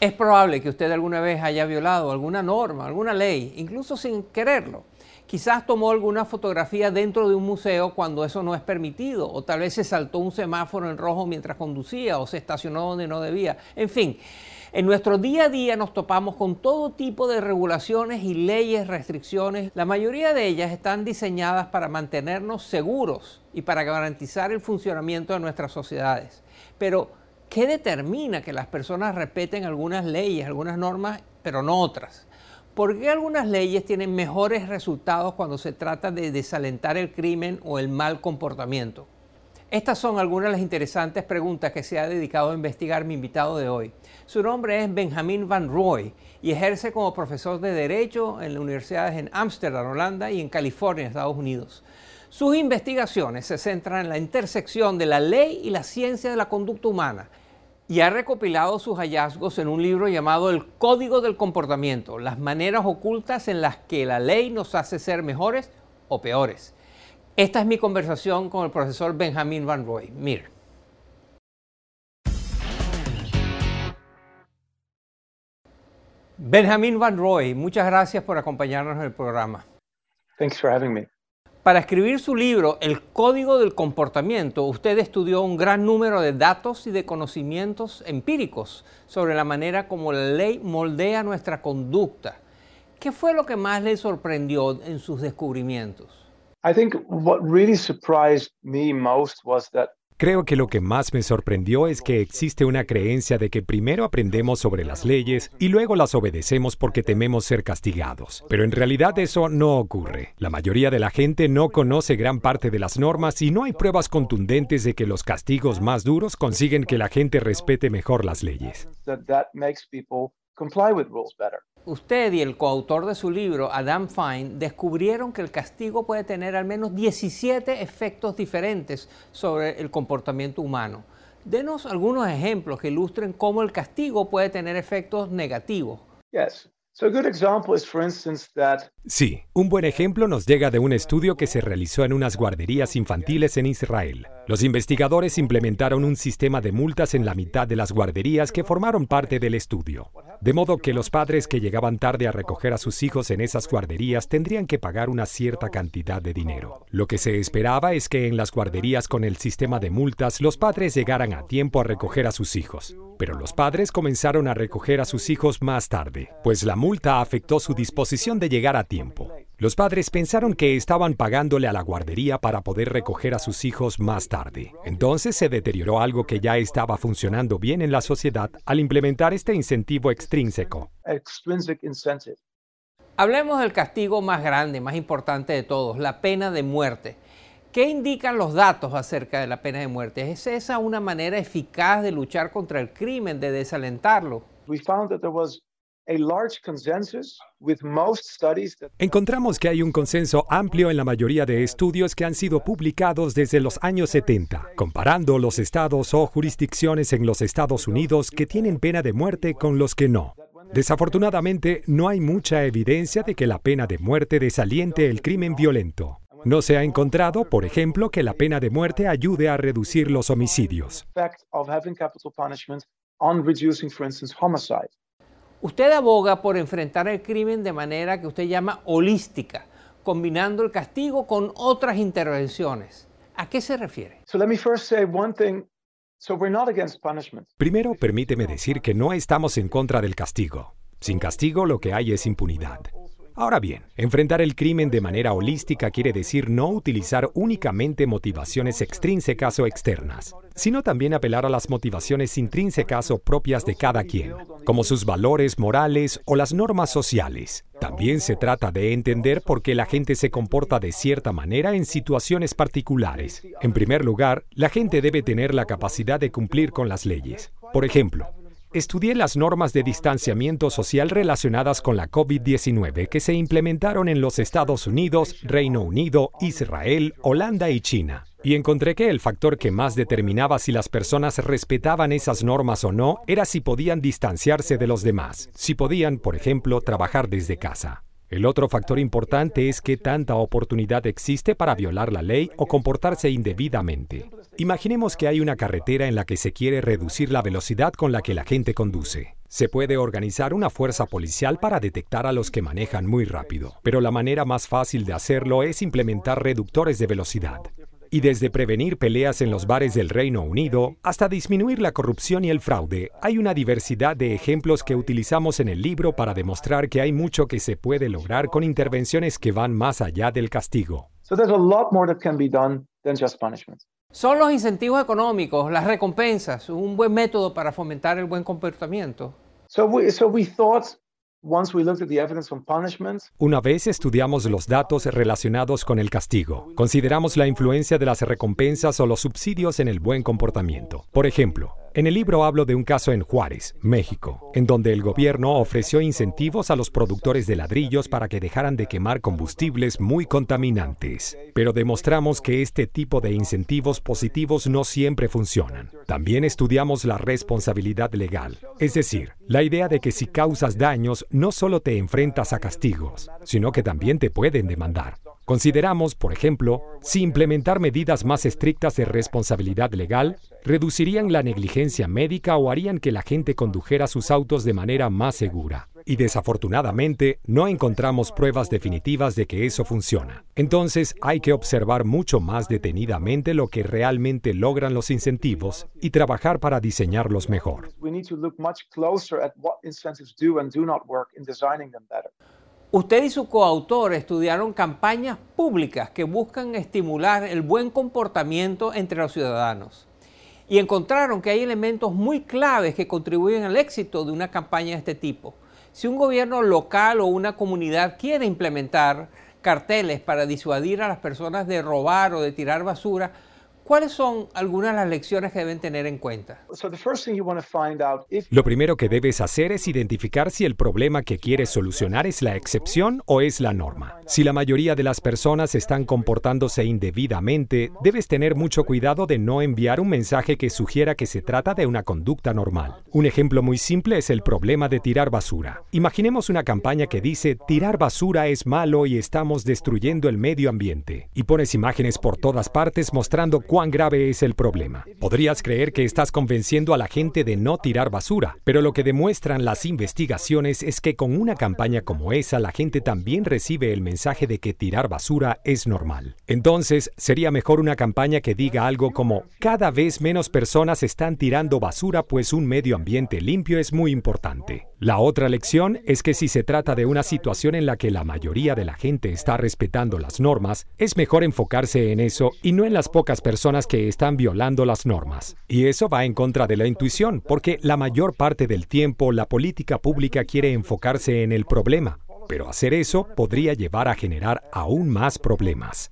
Es probable que usted alguna vez haya violado alguna norma, alguna ley, incluso sin quererlo. Quizás tomó alguna fotografía dentro de un museo cuando eso no es permitido, o tal vez se saltó un semáforo en rojo mientras conducía, o se estacionó donde no debía. En fin, en nuestro día a día nos topamos con todo tipo de regulaciones y leyes, restricciones. La mayoría de ellas están diseñadas para mantenernos seguros y para garantizar el funcionamiento de nuestras sociedades. Pero, ¿qué determina que las personas respeten algunas leyes, algunas normas, pero no otras? ¿Por qué algunas leyes tienen mejores resultados cuando se trata de desalentar el crimen o el mal comportamiento? Estas son algunas de las interesantes preguntas que se ha dedicado a investigar mi invitado de hoy. Su nombre es Benjamin Van Roy y ejerce como profesor de Derecho en las universidades en Ámsterdam, Holanda y en California, Estados Unidos. Sus investigaciones se centran en la intersección de la ley y la ciencia de la conducta humana y ha recopilado sus hallazgos en un libro llamado El Código del Comportamiento, las maneras ocultas en las que la ley nos hace ser mejores o peores. Esta es mi conversación con el profesor Benjamin Van Roy. Mire. Benjamin Van Roy, muchas gracias por acompañarnos en el programa. Thanks for having me. Para escribir su libro, El Código del Comportamiento, usted estudió un gran número de datos y de conocimientos empíricos sobre la manera como la ley moldea nuestra conducta. ¿Qué fue lo que más le sorprendió en sus descubrimientos? I think what really surprised me most was that Creo que lo que más me sorprendió es que existe una creencia de que primero aprendemos sobre las leyes y luego las obedecemos porque tememos ser castigados. Pero en realidad eso no ocurre. La mayoría de la gente no conoce gran parte de las normas y no hay pruebas contundentes de que los castigos más duros consiguen que la gente respete mejor las leyes. Comply with rules better. Usted y el coautor de su libro, Adam Fine, descubrieron que el castigo puede tener al menos 17 efectos diferentes sobre el comportamiento humano. Denos algunos ejemplos que ilustren cómo el castigo puede tener efectos negativos. Yes. So a good example is, for instance, that Sí, un buen ejemplo nos llega de un estudio que se realizó en unas guarderías infantiles en Israel. Los investigadores implementaron un sistema de multas en la mitad de las guarderías que formaron parte del estudio. De modo que los padres que llegaban tarde a recoger a sus hijos en esas guarderías tendrían que pagar una cierta cantidad de dinero. Lo que se esperaba es que en las guarderías con el sistema de multas los padres llegaran a tiempo a recoger a sus hijos. Pero los padres comenzaron a recoger a sus hijos más tarde, pues la multa afectó su disposición de llegar a tiempo. Los padres pensaron que estaban pagándole a la guardería para poder recoger a sus hijos más tarde. Entonces se deterioró algo que ya estaba funcionando bien en la sociedad al implementar este incentivo extrínseco. Hablemos del castigo más grande, más importante de todos, la pena de muerte. ¿Qué indican los datos acerca de la pena de muerte? ¿Es esa una manera eficaz de luchar contra el crimen, de desalentarlo? We found that there was Encontramos que hay un consenso amplio en la mayoría de estudios que han sido publicados desde los años 70, comparando los estados o jurisdicciones en los Estados Unidos que tienen pena de muerte con los que no. Desafortunadamente, no hay mucha evidencia de que la pena de muerte desaliente el crimen violento. No se ha encontrado, por ejemplo, que la pena de muerte ayude a reducir los homicidios. Usted aboga por enfrentar el crimen de manera que usted llama holística, combinando el castigo con otras intervenciones. ¿A qué se refiere? So let me first say one thing. So we're not against punishment. Primero, permíteme decir que no estamos en contra del castigo. Sin castigo lo que hay es impunidad. Ahora bien, enfrentar el crimen de manera holística quiere decir no utilizar únicamente motivaciones extrínsecas o externas, sino también apelar a las motivaciones intrínsecas o propias de cada quien, como sus valores morales o las normas sociales. También se trata de entender por qué la gente se comporta de cierta manera en situaciones particulares. En primer lugar, la gente debe tener la capacidad de cumplir con las leyes. Por ejemplo, estudié las normas de distanciamiento social relacionadas con la COVID-19 que se implementaron en los Estados Unidos, Reino Unido, Israel, Holanda y China. Y encontré que el factor que más determinaba si las personas respetaban esas normas o no era si podían distanciarse de los demás, si podían, por ejemplo, trabajar desde casa. El otro factor importante es que tanta oportunidad existe para violar la ley o comportarse indebidamente. Imaginemos que hay una carretera en la que se quiere reducir la velocidad con la que la gente conduce. Se puede organizar una fuerza policial para detectar a los que manejan muy rápido, pero la manera más fácil de hacerlo es implementar reductores de velocidad. Y desde prevenir peleas en los bares del Reino Unido hasta disminuir la corrupción y el fraude, hay una diversidad de ejemplos que utilizamos en el libro para demostrar que hay mucho que se puede lograr con intervenciones que van más allá del castigo. ¿Son los incentivos económicos, las recompensas, un buen método para fomentar el buen comportamiento? So we, so we thought una vez estudiamos los datos relacionados con el castigo, consideramos la influencia de las recompensas o los subsidios en el buen comportamiento. Por ejemplo, en el libro hablo de un caso en Juárez, México, en donde el gobierno ofreció incentivos a los productores de ladrillos para que dejaran de quemar combustibles muy contaminantes. Pero demostramos que este tipo de incentivos positivos no siempre funcionan. También estudiamos la responsabilidad legal, es decir, la idea de que si causas daños no solo te enfrentas a castigos, sino que también te pueden demandar. Consideramos, por ejemplo, si implementar medidas más estrictas de responsabilidad legal reducirían la negligencia médica o harían que la gente condujera sus autos de manera más segura. Y desafortunadamente no encontramos pruebas definitivas de que eso funciona. Entonces hay que observar mucho más detenidamente lo que realmente logran los incentivos y trabajar para diseñarlos mejor. Usted y su coautor estudiaron campañas públicas que buscan estimular el buen comportamiento entre los ciudadanos y encontraron que hay elementos muy claves que contribuyen al éxito de una campaña de este tipo. Si un gobierno local o una comunidad quiere implementar carteles para disuadir a las personas de robar o de tirar basura, ¿Cuáles son algunas de las lecciones que deben tener en cuenta? Lo primero que debes hacer es identificar si el problema que quieres solucionar es la excepción o es la norma. Si la mayoría de las personas están comportándose indebidamente, debes tener mucho cuidado de no enviar un mensaje que sugiera que se trata de una conducta normal. Un ejemplo muy simple es el problema de tirar basura. Imaginemos una campaña que dice tirar basura es malo y estamos destruyendo el medio ambiente. Y pones imágenes por todas partes mostrando cuán grave es el problema. Podrías creer que estás convenciendo a la gente de no tirar basura, pero lo que demuestran las investigaciones es que con una campaña como esa la gente también recibe el mensaje de que tirar basura es normal. Entonces, sería mejor una campaña que diga algo como, cada vez menos personas están tirando basura pues un medio ambiente limpio es muy importante. La otra lección es que si se trata de una situación en la que la mayoría de la gente está respetando las normas, es mejor enfocarse en eso y no en las pocas personas que están violando las normas. Y eso va en contra de la intuición, porque la mayor parte del tiempo la política pública quiere enfocarse en el problema, pero hacer eso podría llevar a generar aún más problemas.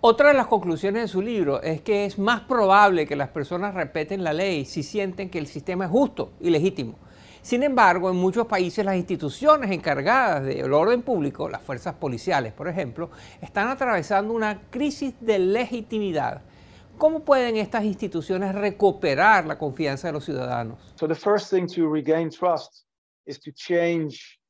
Otra de las conclusiones de su libro es que es más probable que las personas respeten la ley si sienten que el sistema es justo y legítimo. Sin embargo, en muchos países las instituciones encargadas del orden público, las fuerzas policiales, por ejemplo, están atravesando una crisis de legitimidad. ¿Cómo pueden estas instituciones recuperar la confianza de los ciudadanos? So the first thing to regain trust is to change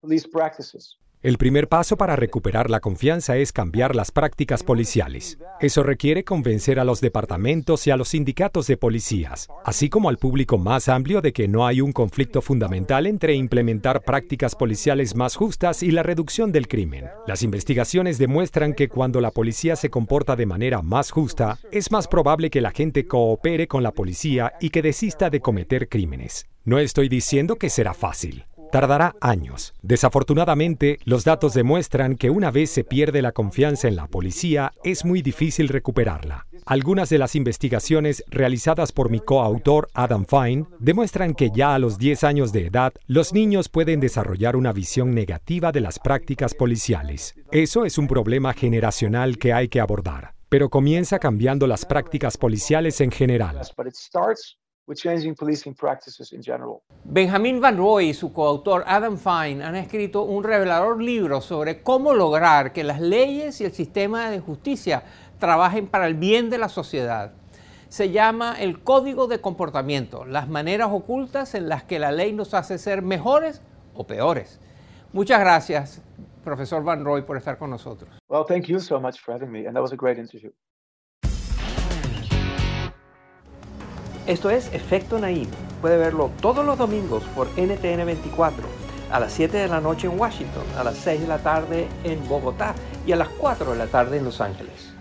police practices. El primer paso para recuperar la confianza es cambiar las prácticas policiales. Eso requiere convencer a los departamentos y a los sindicatos de policías, así como al público más amplio de que no hay un conflicto fundamental entre implementar prácticas policiales más justas y la reducción del crimen. Las investigaciones demuestran que cuando la policía se comporta de manera más justa, es más probable que la gente coopere con la policía y que desista de cometer crímenes. No estoy diciendo que será fácil. Tardará años. Desafortunadamente, los datos demuestran que una vez se pierde la confianza en la policía, es muy difícil recuperarla. Algunas de las investigaciones realizadas por mi coautor Adam Fine demuestran que ya a los 10 años de edad, los niños pueden desarrollar una visión negativa de las prácticas policiales. Eso es un problema generacional que hay que abordar. pero comienza cambiando las prácticas policiales en general. With changing policing practices in general. Benjamin Van Roy y su coautor Adam Fine han escrito un revelador libro sobre cómo lograr que las leyes y el sistema de justicia trabajen para el bien de la sociedad. Se llama el Código de Comportamiento, las maneras ocultas en las que la ley nos hace ser mejores o peores. Muchas gracias, profesor Van Roy, por estar con nosotros. Well, thank you so much for having me, and that was a great interview. Esto es Efecto Naim. Puede verlo todos los domingos por NTN 24, a las 7 de la noche en Washington, a las 6 de la tarde en Bogotá y a las 4 de la tarde en Los Ángeles.